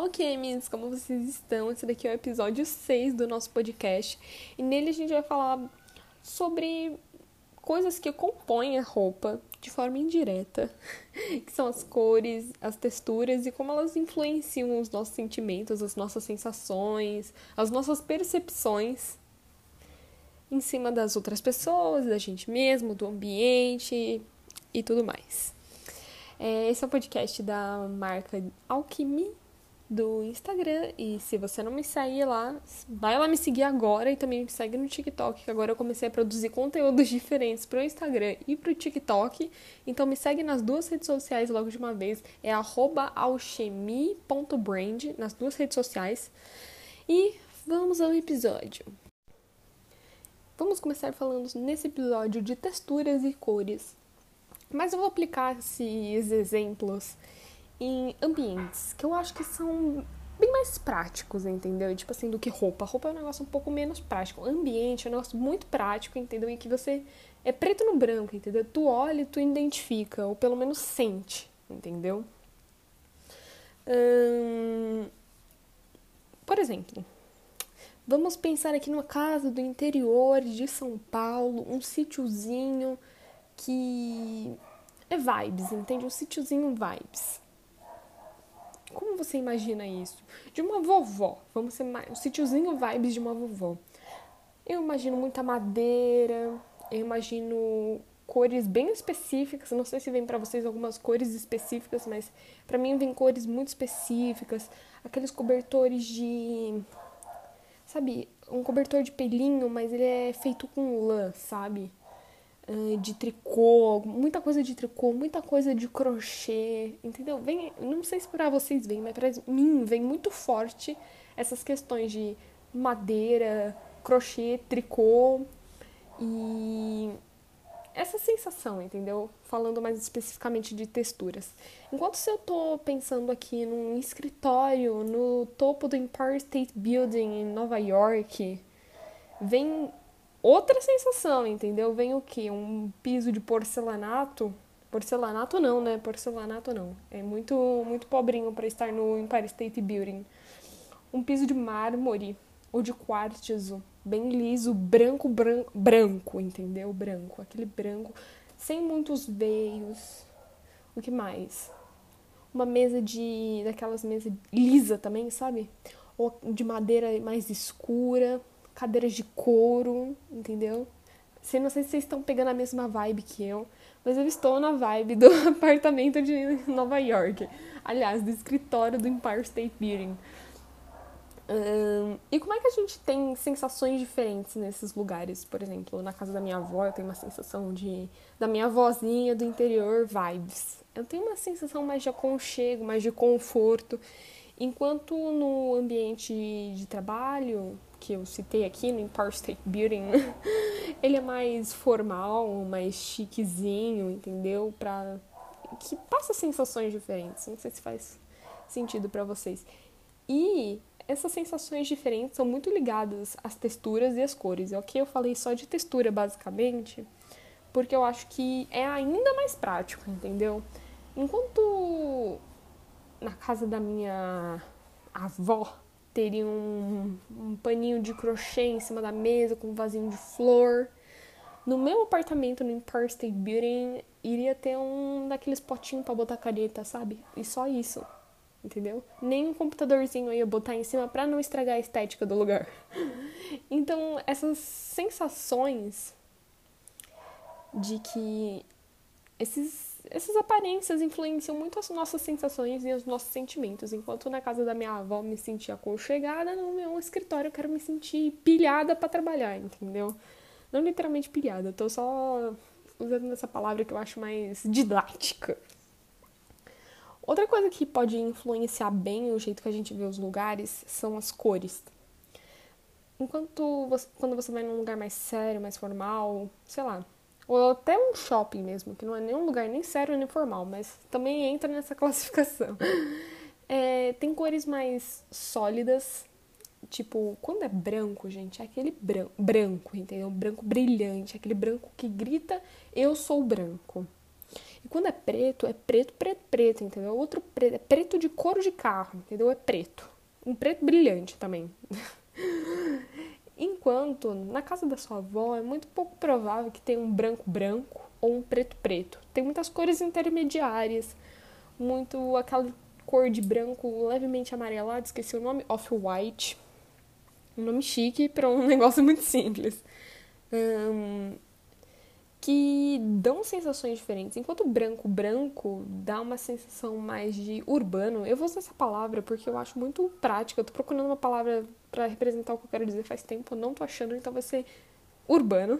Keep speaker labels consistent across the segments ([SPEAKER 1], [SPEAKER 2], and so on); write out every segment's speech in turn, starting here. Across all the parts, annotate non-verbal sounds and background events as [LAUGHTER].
[SPEAKER 1] Olá, Alquemies! Como vocês estão? Esse daqui é o episódio 6 do nosso podcast e nele a gente vai falar sobre coisas que compõem a roupa de forma indireta, [LAUGHS] que são as cores, as texturas e como elas influenciam os nossos sentimentos, as nossas sensações, as nossas percepções em cima das outras pessoas, da gente mesmo, do ambiente e tudo mais. É, esse é o podcast da marca Alquimia do Instagram. E se você não me segue lá, vai lá me seguir agora e também me segue no TikTok, que agora eu comecei a produzir conteúdos [LAUGHS] diferentes pro Instagram e pro TikTok. Então me segue nas duas redes sociais logo de uma vez. É alchemy.brand nas duas redes sociais. E vamos ao episódio. Vamos começar falando nesse episódio de texturas e cores. Mas eu vou aplicar esses exemplos em ambientes que eu acho que são bem mais práticos, entendeu? Tipo assim, do que roupa. Roupa é um negócio um pouco menos prático. Ambiente é um negócio muito prático, entendeu? E que você é preto no branco, entendeu? Tu olha e tu identifica, ou pelo menos sente, entendeu? Hum... Por exemplo, vamos pensar aqui numa casa do interior de São Paulo, um sítiozinho que é vibes, entende? Um sítiozinho vibes. Como você imagina isso? De uma vovó. Vamos ser mais. Um sítiozinho vibes de uma vovó. Eu imagino muita madeira. Eu imagino cores bem específicas. Não sei se vem para vocês algumas cores específicas, mas para mim vem cores muito específicas. Aqueles cobertores de. Sabe? Um cobertor de pelinho, mas ele é feito com lã, sabe? De tricô, muita coisa de tricô, muita coisa de crochê, entendeu? Vem, não sei se para vocês vem, mas para mim vem muito forte essas questões de madeira, crochê, tricô e essa sensação, entendeu? Falando mais especificamente de texturas. Enquanto se eu tô pensando aqui num escritório no topo do Empire State Building em Nova York, vem outra sensação, entendeu? Vem o quê? Um piso de porcelanato. Porcelanato não, né? Porcelanato não. É muito muito pobrinho para estar no Empire State Building. Um piso de mármore ou de quartzo, bem liso, branco, branco, branco, entendeu? Branco, aquele branco, sem muitos veios. O que mais? Uma mesa de daquelas mesas lisa também, sabe? Ou de madeira mais escura, cadeiras de couro, entendeu? Sei, não sei se vocês estão pegando a mesma vibe que eu, mas eu estou na vibe do [LAUGHS] apartamento de Nova York. Aliás, do escritório do Empire State Building. E como é que a gente tem sensações diferentes nesses lugares? Por exemplo, na casa da minha avó, eu tenho uma sensação de. da minha vozinha do interior, vibes. Eu tenho uma sensação mais de aconchego, mais de conforto. Enquanto no ambiente de trabalho, que eu citei aqui no Empire State Building, [LAUGHS] ele é mais formal, mais chiquezinho, entendeu? Pra... Que passa sensações diferentes. Não sei se faz sentido para vocês. E essas sensações diferentes são muito ligadas às texturas e às cores. Aqui eu falei só de textura, basicamente, porque eu acho que é ainda mais prático, entendeu? Enquanto na casa da minha avó, teria um, um paninho de crochê em cima da mesa com um vasinho de flor. No meu apartamento no Empire State Building iria ter um daqueles potinhos para botar caneta, sabe? E só isso. Entendeu? Nem um computadorzinho eu ia botar em cima para não estragar a estética do lugar. [LAUGHS] Então, essas sensações de que esses essas aparências influenciam muito as nossas sensações e os nossos sentimentos. Enquanto na casa da minha avó me sentia aconchegada, no meu escritório eu quero me sentir pilhada para trabalhar, entendeu? Não literalmente pilhada, eu tô só usando essa palavra que eu acho mais didática. Outra coisa que pode influenciar bem o jeito que a gente vê os lugares são as cores. Enquanto você, quando você vai num lugar mais sério, mais formal, sei lá, ou até um shopping mesmo, que não é nenhum lugar nem sério nem formal, mas também entra nessa [LAUGHS] classificação. É, tem cores mais sólidas, tipo, quando é branco, gente, é aquele branco, branco, entendeu? Branco brilhante, aquele branco que grita, eu sou branco. E quando é preto, é preto, preto, preto, entendeu? Outro preto, é preto de couro de carro, entendeu? É preto. Um preto brilhante também. [LAUGHS] Enquanto na casa da sua avó é muito pouco provável que tenha um branco branco ou um preto preto. Tem muitas cores intermediárias, muito aquela cor de branco levemente amarelado, esqueci o nome, off-white. Um nome chique para um [LAUGHS] negócio muito simples. Um, que dão sensações diferentes. Enquanto branco branco dá uma sensação mais de urbano. Eu vou usar essa palavra porque eu acho muito prática. Eu tô procurando uma palavra para representar o que eu quero dizer faz tempo, eu não tô achando, então vai ser urbano.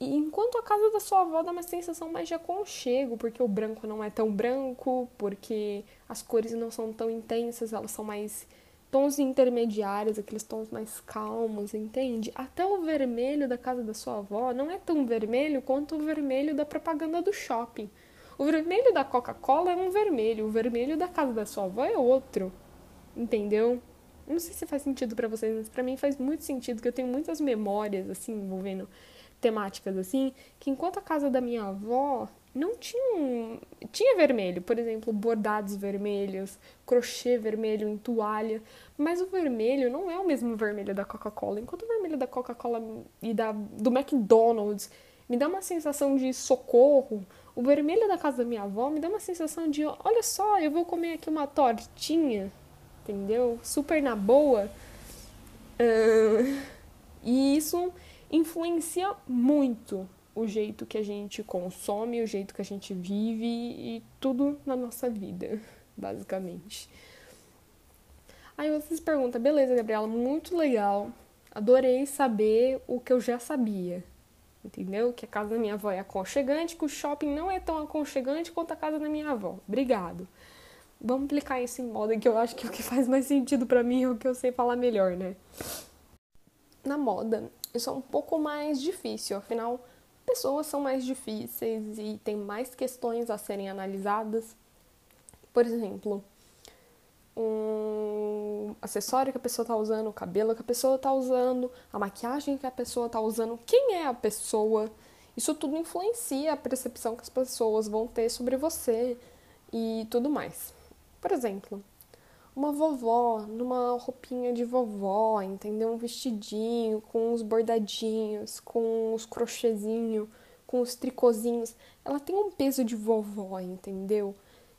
[SPEAKER 1] E enquanto a casa da sua avó dá uma sensação mais de aconchego, porque o branco não é tão branco, porque as cores não são tão intensas, elas são mais tons intermediários, aqueles tons mais calmos, entende? Até o vermelho da casa da sua avó não é tão vermelho quanto o vermelho da propaganda do shopping. O vermelho da Coca-Cola é um vermelho, o vermelho da casa da sua avó é outro. Entendeu? Não sei se faz sentido para vocês, mas para mim faz muito sentido que eu tenho muitas memórias assim envolvendo temáticas assim, que enquanto a casa da minha avó não tinha tinha vermelho, por exemplo, bordados vermelhos, crochê vermelho em toalha, mas o vermelho não é o mesmo vermelho da Coca-Cola. Enquanto o vermelho da Coca-Cola e da do McDonald's me dá uma sensação de socorro, o vermelho da casa da minha avó me dá uma sensação de, olha só, eu vou comer aqui uma tortinha, entendeu? Super na boa. Uh, e isso influencia muito o jeito que a gente consome, o jeito que a gente vive e tudo na nossa vida, [LAUGHS] basicamente. Aí vocês perguntam, beleza, Gabriela, muito legal. Adorei saber o que eu já sabia. Entendeu? Que a casa da minha avó é aconchegante, que o shopping não é tão aconchegante quanto a casa da minha avó. Obrigado. Vamos aplicar isso em moda que eu acho que é o que faz mais sentido para mim é o que eu sei falar melhor, né? Na moda, isso é um pouco mais difícil, afinal, pessoas são mais difíceis e tem mais questões a serem analisadas. Por exemplo, um acessório que a pessoa está usando, o cabelo que a pessoa está usando, a maquiagem que a pessoa está usando, quem é a pessoa. Isso tudo influencia a percepção que as pessoas vão ter sobre você e tudo mais. Por exemplo, uma vovó numa roupinha de vovó, entendeu? Um vestidinho com os bordadinhos, com os crochêzinhos, com os tricozinhos. Ela tem um peso de vovó, entendeu?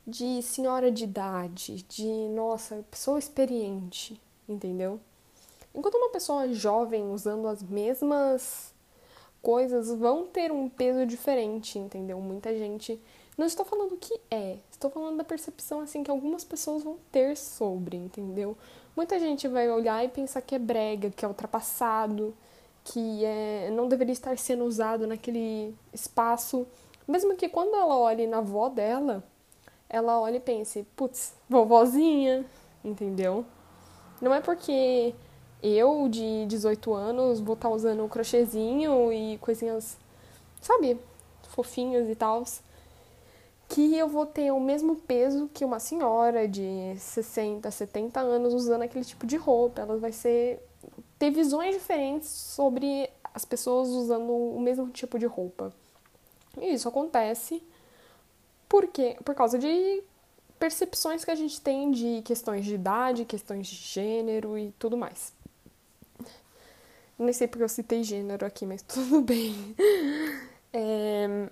[SPEAKER 1] De senhora de idade, de, nossa, pessoa experiente, entendeu? Enquanto uma pessoa jovem usando as mesmas coisas vão ter um peso diferente, entendeu? Muita gente não estou falando que é, estou falando da percepção assim que algumas pessoas vão ter sobre, entendeu? Muita gente vai olhar e pensar que é brega, que é ultrapassado, que é, não deveria estar sendo usado naquele espaço, mesmo que quando ela olhe na avó dela, ela olhe e pense, putz, vovozinha, entendeu? Não é porque eu, de 18 anos, vou estar usando crochêzinho e coisinhas, sabe, fofinhas e tal, que eu vou ter o mesmo peso que uma senhora de 60, 70 anos usando aquele tipo de roupa. Ela vai ser ter visões diferentes sobre as pessoas usando o mesmo tipo de roupa. E isso acontece porque por causa de percepções que a gente tem de questões de idade, questões de gênero e tudo mais. Nem sei porque eu citei gênero aqui, mas [LAUGHS] tudo bem. É...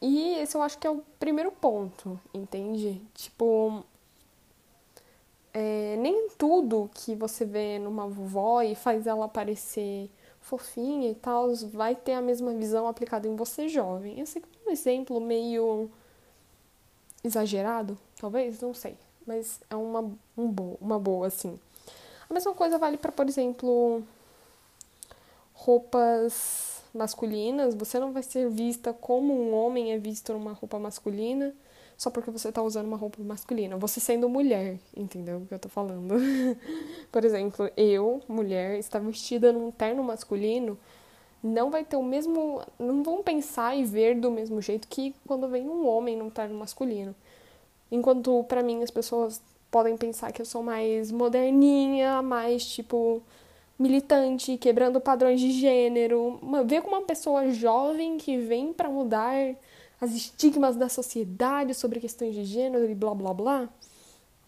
[SPEAKER 1] E esse eu acho que é o primeiro ponto, entende? Tipo, é, nem tudo que você vê numa vovó e faz ela parecer fofinha e tal vai ter a mesma visão aplicada em você jovem. Eu sei que é um exemplo meio exagerado, talvez, não sei, mas é uma, um bo uma boa, assim. A mesma coisa vale para, por exemplo, roupas masculinas, você não vai ser vista como um homem é visto numa roupa masculina só porque você tá usando uma roupa masculina. Você sendo mulher, entendeu o que eu tô falando? [LAUGHS] Por exemplo, eu, mulher, estar vestida num terno masculino, não vai ter o mesmo. Não vão pensar e ver do mesmo jeito que quando vem um homem num terno masculino. Enquanto para mim as pessoas podem pensar que eu sou mais moderninha, mais tipo militante, quebrando padrões de gênero, uma, ver como uma pessoa jovem que vem para mudar as estigmas da sociedade sobre questões de gênero e blá blá blá.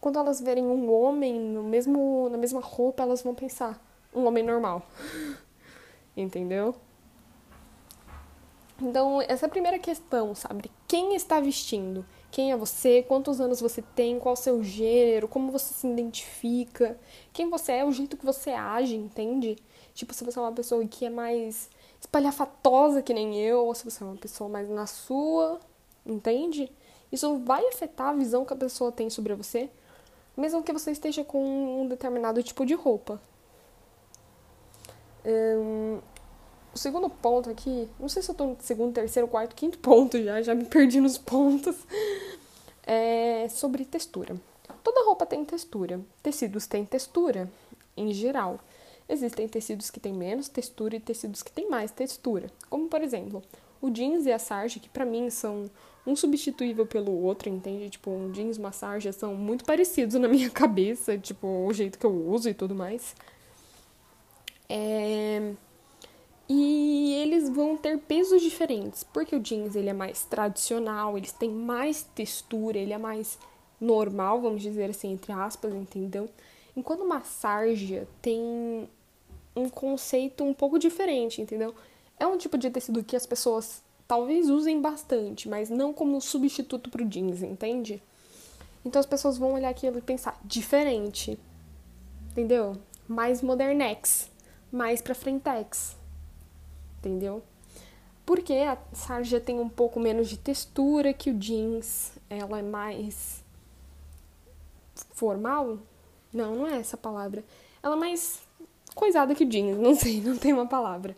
[SPEAKER 1] Quando elas verem um homem no mesmo, na mesma roupa, elas vão pensar, um homem normal. [LAUGHS] Entendeu? Então, essa é a primeira questão, sabe? Quem está vestindo? Quem é você? Quantos anos você tem? Qual o seu gênero? Como você se identifica? Quem você é? O jeito que você age, entende? Tipo, se você é uma pessoa que é mais espalhafatosa que nem eu, ou se você é uma pessoa mais na sua, entende? Isso vai afetar a visão que a pessoa tem sobre você, mesmo que você esteja com um determinado tipo de roupa. Um, o segundo ponto aqui, não sei se eu tô no segundo, terceiro, quarto, quinto ponto já, já me perdi nos pontos, é sobre textura. Toda roupa tem textura, tecidos têm textura, em geral. Existem tecidos que têm menos textura e tecidos que têm mais textura, como por exemplo, o jeans e a sarja, que para mim são um substituível pelo outro, entende? Tipo, um jeans e uma sarja são muito parecidos na minha [LAUGHS] cabeça, tipo, o jeito que eu uso e tudo mais. É... E eles vão ter pesos diferentes, porque o jeans ele é mais tradicional, eles têm mais textura, ele é mais normal, vamos dizer assim, entre aspas, entendeu? Enquanto uma sarja tem um conceito um pouco diferente, entendeu? É um tipo de tecido que as pessoas talvez usem bastante, mas não como substituto pro jeans, entende? Então as pessoas vão olhar aquilo e pensar, diferente, entendeu? Mais modernex, mais pra frentex, entendeu? Porque a sarja tem um pouco menos de textura que o jeans, ela é mais formal? Não, não é essa palavra. Ela é mais coisada que o jeans, [LAUGHS] não sei, não tem uma palavra.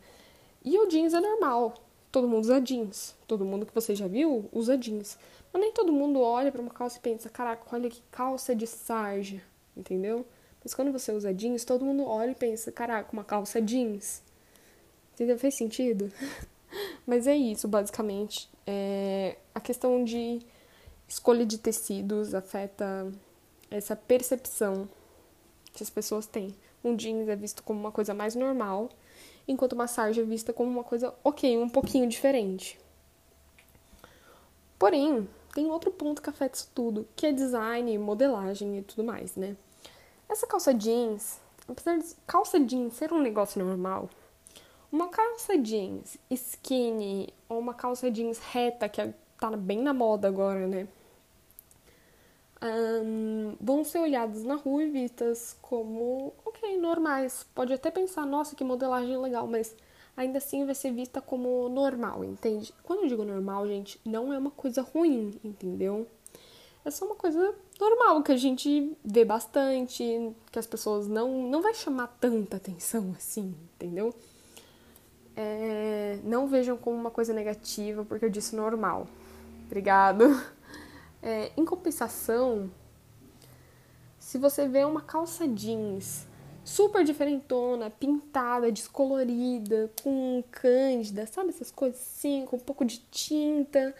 [SPEAKER 1] E o jeans é normal. Todo mundo usa jeans. Todo mundo que você já viu usa jeans. Mas nem todo mundo olha para uma calça e pensa, caraca, olha que calça de sarja, entendeu? Mas quando você usa jeans, todo mundo olha e pensa, caraca, uma calça jeans. Entendeu? Fez sentido? [LAUGHS] Mas é isso, basicamente. É... A questão de escolha de tecidos afeta essa percepção que as pessoas têm. Um jeans é visto como uma coisa mais normal, enquanto uma sarja é vista como uma coisa, ok, um pouquinho diferente. Porém, tem outro ponto que afeta isso tudo, que é design, modelagem e tudo mais, né? Essa calça jeans, apesar de calça jeans ser um negócio normal, uma calça jeans skinny ou uma calça jeans reta, que é, tá bem na moda agora, né? Um, vão ser olhadas na rua e vistas como, ok, normais. Pode até pensar, nossa, que modelagem legal, mas ainda assim vai ser vista como normal, entende? Quando eu digo normal, gente, não é uma coisa ruim, entendeu? É só uma coisa normal que a gente vê bastante, que as pessoas não não vai chamar tanta atenção assim, entendeu? É, não vejam como uma coisa negativa porque eu disse normal. Obrigado. [LAUGHS] É, em compensação, se você vê uma calça jeans super diferentona, pintada, descolorida, com cândida, sabe essas coisas assim, com um pouco de tinta,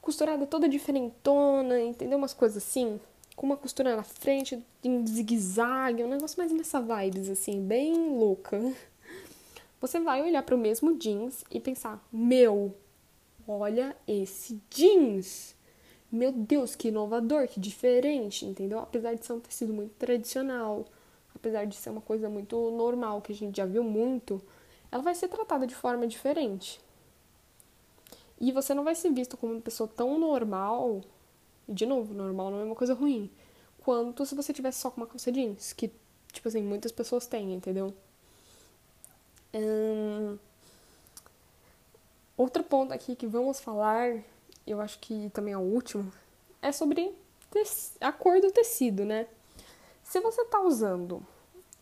[SPEAKER 1] costurada toda diferentona, entendeu? Umas coisas assim, com uma costura na frente, em zigue-zague, um negócio mais nessa vibes, assim, bem louca. [LAUGHS] Você vai olhar para o mesmo jeans e pensar: meu, olha esse jeans! Meu Deus, que inovador, que diferente, entendeu? Apesar de ser um tecido muito tradicional, apesar de ser uma coisa muito normal, que a gente já viu muito, ela vai ser tratada de forma diferente. E você não vai ser visto como uma pessoa tão normal, e de novo, normal não é uma coisa ruim, quanto se você tivesse só com uma calça jeans, que, tipo assim, muitas pessoas têm, entendeu? Hum... Outro ponto aqui que vamos falar eu acho que também é o último, é sobre a cor do tecido, né? Se você tá usando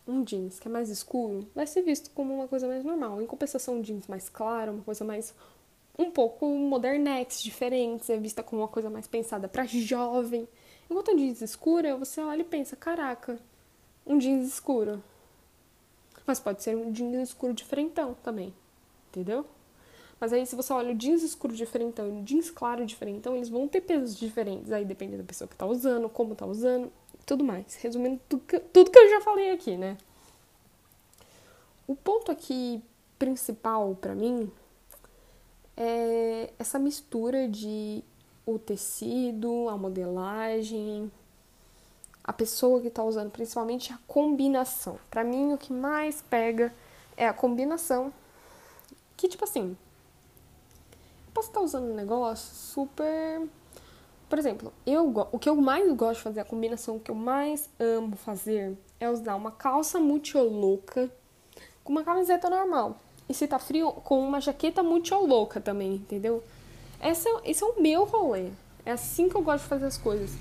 [SPEAKER 1] um jeans que é mais escuro, vai ser visto como uma coisa mais normal. Em compensação, um jeans mais claro, uma coisa mais um pouco modernex, diferente, é vista como uma coisa mais pensada para jovem. Enquanto um jeans escuro, você olha e pensa, caraca, um jeans escuro. Mas pode ser um jeans escuro diferentão também, entendeu? Mas aí, se você olha o jeans escuro diferentão e o jeans claro diferentão, eles vão ter pesos diferentes. Aí depende da pessoa que tá usando, como tá usando, tudo mais. Resumindo tudo que, tudo que eu já falei aqui, né? o ponto aqui principal para mim é essa mistura de o tecido, a modelagem, a pessoa que está usando, principalmente a combinação. Para mim, o que mais pega é a combinação. Que, tipo assim, posso estar tá usando um negócio super. Por exemplo, eu, o que eu mais gosto de fazer, a combinação que eu mais amo fazer é usar uma calça multioloca com uma camiseta normal. E se tá frio, com uma jaqueta multioloca também, entendeu? Esse é, esse é o meu rolê. É assim que eu gosto de fazer as coisas.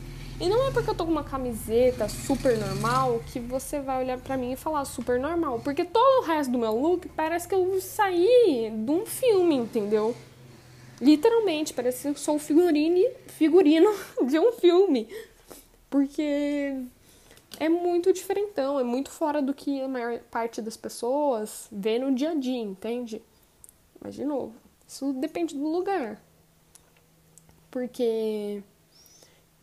[SPEAKER 1] E não é porque eu tô com uma camiseta super normal que você vai olhar para mim e falar super normal. Porque todo o resto do meu look parece que eu saí de um filme, entendeu? Literalmente, parece que eu sou figurine, figurino [LAUGHS] de um filme. Porque é muito diferentão, é muito fora do que a maior parte das pessoas vê no dia a dia, entende? Mas, de novo, isso depende do lugar. Porque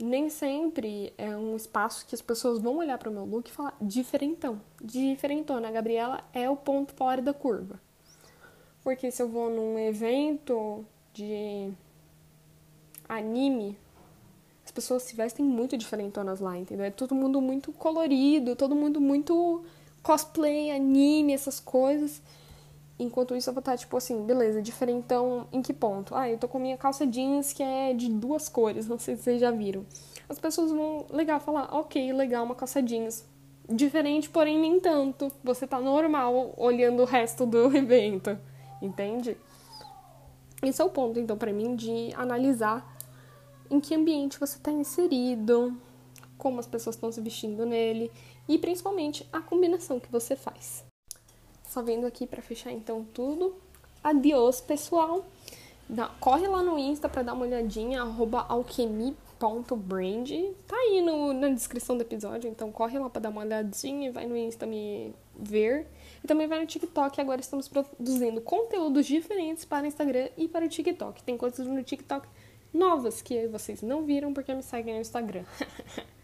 [SPEAKER 1] nem sempre é um espaço que as pessoas vão olhar para o meu look e falar diferentão. Diferentona. A Gabriela é o ponto fora da curva. Porque se eu vou num evento de anime, as pessoas se vestem muito diferentonas lá, entendeu? É todo mundo muito colorido, todo mundo muito cosplay, anime, essas coisas. Enquanto isso, eu vou estar, tipo assim, beleza, diferentão em que ponto? Ah, eu tô com minha calça jeans que é de duas cores, não sei se vocês já viram. As pessoas vão, legal, falar, ok, legal, uma calça jeans. Diferente, porém nem tanto. Você tá normal olhando o resto do [LAUGHS] evento, entende? Esse é o ponto, então, para mim, de analisar em que ambiente você está inserido, como as pessoas estão se vestindo nele e principalmente a combinação que você faz. Só vendo aqui para fechar então tudo. Adiós, pessoal. Corre lá no Insta para dar uma olhadinha, alquemi.brand. Tá aí no, na descrição do episódio, então corre lá para dar uma olhadinha, vai no Insta me ver. E também vai no TikTok, agora estamos produzindo conteúdos diferentes para o Instagram e para o TikTok. Tem coisas no TikTok novas que vocês não viram porque me seguem no Instagram. [LAUGHS]